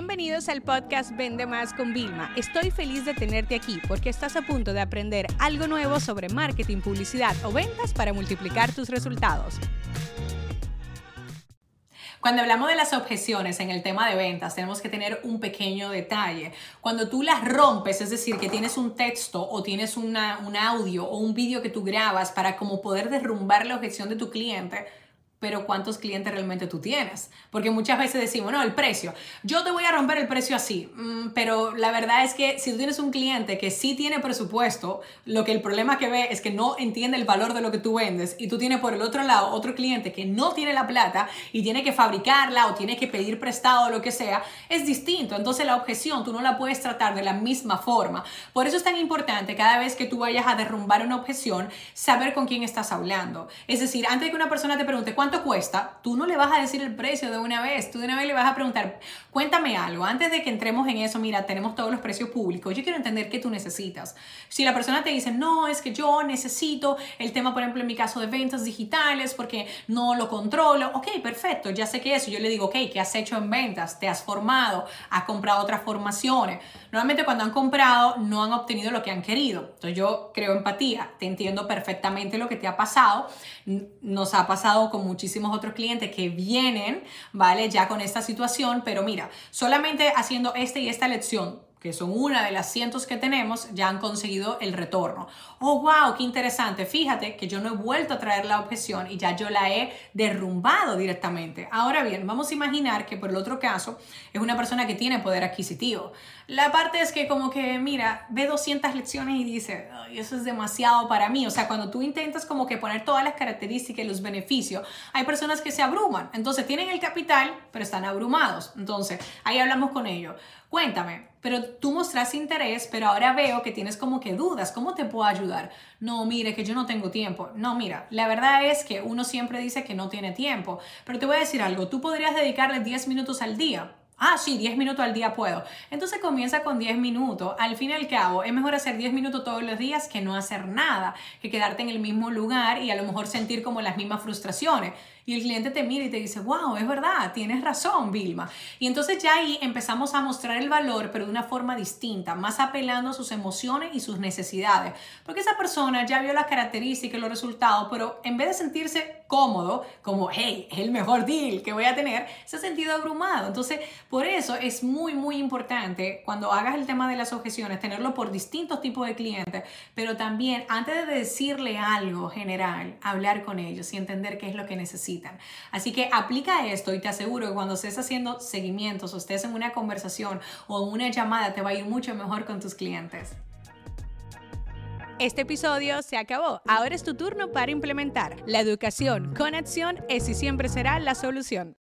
Bienvenidos al podcast Vende Más con Vilma. Estoy feliz de tenerte aquí porque estás a punto de aprender algo nuevo sobre marketing, publicidad o ventas para multiplicar tus resultados. Cuando hablamos de las objeciones en el tema de ventas, tenemos que tener un pequeño detalle. Cuando tú las rompes, es decir, que tienes un texto o tienes un audio o un vídeo que tú grabas para como poder derrumbar la objeción de tu cliente, pero ¿cuántos clientes realmente tú tienes? Porque muchas veces decimos, no, el precio, yo te voy a romper el precio así, mm, pero la verdad es que si tú tienes un cliente que sí tiene presupuesto, lo que el problema que ve es que no entiende el valor de lo que tú vendes y tú tienes por el otro lado otro cliente que no tiene la plata y tiene que fabricarla o tiene que pedir prestado o lo que sea, es distinto. Entonces la objeción tú no la puedes tratar de la misma forma. Por eso es tan importante cada vez que tú vayas a derrumbar una objeción, saber con quién estás hablando. Es decir, antes de que una persona te pregunte, ¿cuánto ¿cuánto cuesta? Tú no le vas a decir el precio de una vez, tú de una vez le vas a preguntar, cuéntame algo, antes de que entremos en eso, mira, tenemos todos los precios públicos, yo quiero entender qué tú necesitas. Si la persona te dice, no, es que yo necesito el tema, por ejemplo, en mi caso de ventas digitales, porque no lo controlo, ok, perfecto, ya sé que eso, yo le digo, ok, ¿qué has hecho en ventas? ¿Te has formado? ¿Has comprado otras formaciones? Normalmente cuando han comprado no han obtenido lo que han querido. Entonces yo creo empatía, te entiendo perfectamente lo que te ha pasado. Nos ha pasado con muchísimos otros clientes que vienen, ¿vale? Ya con esta situación, pero mira, solamente haciendo esta y esta lección que son una de las cientos que tenemos, ya han conseguido el retorno. Oh, wow, qué interesante. Fíjate que yo no he vuelto a traer la objeción y ya yo la he derrumbado directamente. Ahora bien, vamos a imaginar que por el otro caso es una persona que tiene poder adquisitivo. La parte es que como que, mira, ve 200 lecciones y dice, eso es demasiado para mí. O sea, cuando tú intentas como que poner todas las características y los beneficios, hay personas que se abruman. Entonces tienen el capital, pero están abrumados. Entonces, ahí hablamos con ellos. Cuéntame, pero tú mostras interés, pero ahora veo que tienes como que dudas, ¿cómo te puedo ayudar? No, mire, que yo no tengo tiempo. No, mira, la verdad es que uno siempre dice que no tiene tiempo, pero te voy a decir algo, tú podrías dedicarle 10 minutos al día. Ah, sí, 10 minutos al día puedo. Entonces comienza con 10 minutos. Al fin y al cabo, es mejor hacer 10 minutos todos los días que no hacer nada, que quedarte en el mismo lugar y a lo mejor sentir como las mismas frustraciones y el cliente te mira y te dice, wow, es verdad, tienes razón, Vilma. Y entonces ya ahí empezamos a mostrar el valor, pero de una forma distinta, más apelando a sus emociones y sus necesidades. Porque esa persona ya vio las características y los resultados, pero en vez de sentirse cómodo, como, hey, es el mejor deal que voy a tener, se ha sentido abrumado. Entonces, por eso es muy, muy importante cuando hagas el tema de las objeciones, tenerlo por distintos tipos de clientes, pero también antes de decirle algo general, hablar con ellos y entender qué es lo que Así que aplica esto y te aseguro que cuando estés haciendo seguimientos o estés en una conversación o en una llamada te va a ir mucho mejor con tus clientes. Este episodio se acabó. Ahora es tu turno para implementar. La educación con acción es y siempre será la solución.